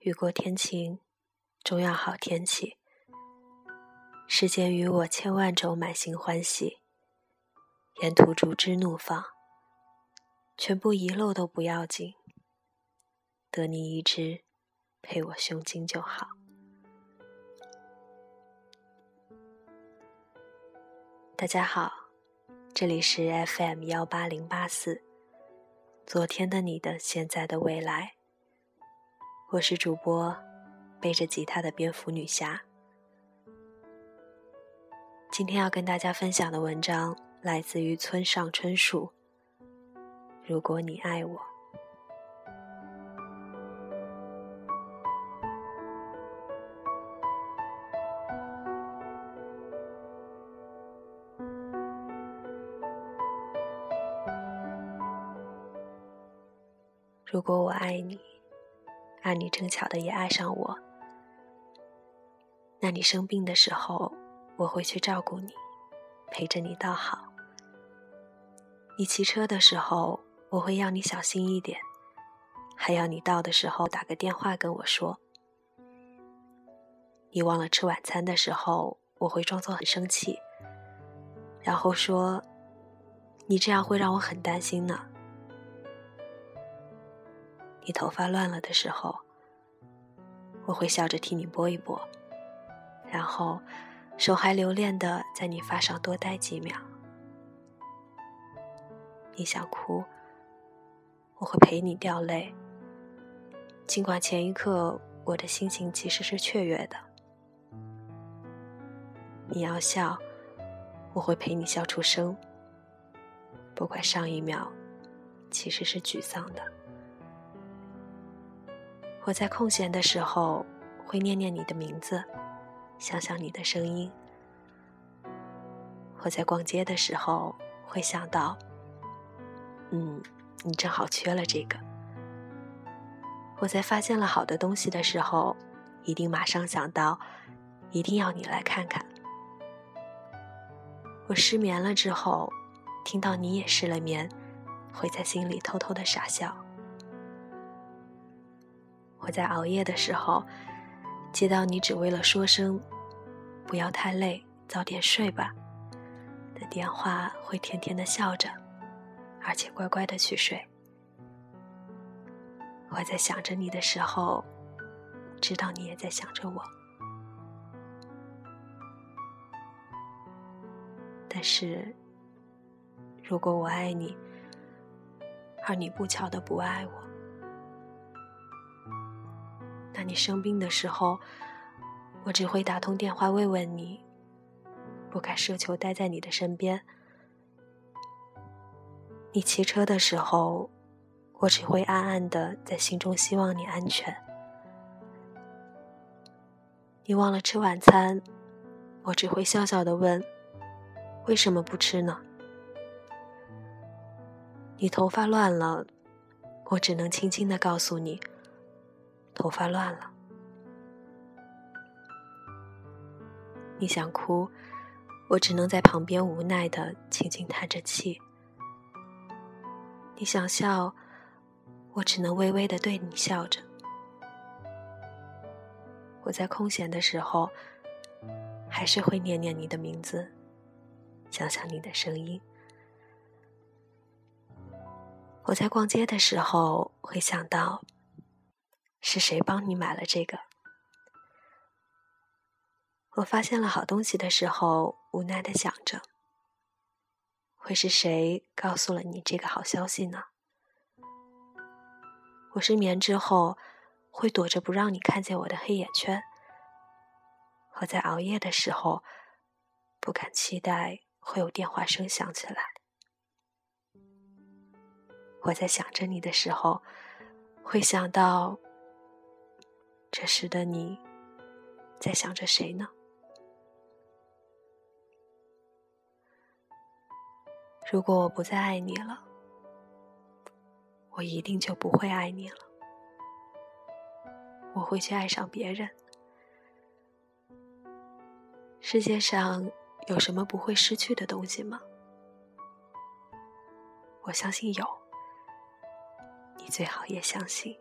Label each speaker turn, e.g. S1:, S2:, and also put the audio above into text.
S1: 雨过天晴，终要好天气。世间与我千万种满心欢喜，沿途逐枝怒放，全部遗漏都不要紧，得你一只配我胸襟就好。大家好，这里是 FM 幺八零八四，昨天的你的现在的未来，我是主播背着吉他的蝙蝠女侠。今天要跟大家分享的文章来自于村上春树。如果你爱我，如果我爱你，而你正巧的也爱上我，那你生病的时候。我会去照顾你，陪着你到好。你骑车的时候，我会要你小心一点，还要你到的时候打个电话跟我说。你忘了吃晚餐的时候，我会装作很生气，然后说：“你这样会让我很担心呢。”你头发乱了的时候，我会笑着替你拨一拨，然后。手还留恋的在你发上多待几秒，你想哭，我会陪你掉泪。尽管前一刻我的心情其实是雀跃的，你要笑，我会陪你笑出声。不管上一秒其实是沮丧的，我在空闲的时候会念念你的名字。想想你的声音，我在逛街的时候会想到，嗯，你正好缺了这个。我在发现了好的东西的时候，一定马上想到，一定要你来看看。我失眠了之后，听到你也失了眠，会在心里偷偷的傻笑。我在熬夜的时候。接到你只为了说声“不要太累，早点睡吧”的电话，会甜甜的笑着，而且乖乖的去睡。我在想着你的时候，知道你也在想着我。但是，如果我爱你，而你不巧的不爱我，那你生病的时候，我只会打通电话慰问你，不敢奢求待在你的身边。你骑车的时候，我只会暗暗的在心中希望你安全。你忘了吃晚餐，我只会笑笑的问：为什么不吃呢？你头发乱了，我只能轻轻的告诉你。头发乱了，你想哭，我只能在旁边无奈的轻轻叹着气；你想笑，我只能微微的对你笑着。我在空闲的时候，还是会念念你的名字，想想你的声音。我在逛街的时候，会想到。是谁帮你买了这个？我发现了好东西的时候，无奈的想着，会是谁告诉了你这个好消息呢？我失眠之后，会躲着不让你看见我的黑眼圈。我在熬夜的时候，不敢期待会有电话声响起来。我在想着你的时候，会想到。这时的你，在想着谁呢？如果我不再爱你了，我一定就不会爱你了。我会去爱上别人。世界上有什么不会失去的东西吗？我相信有，你最好也相信。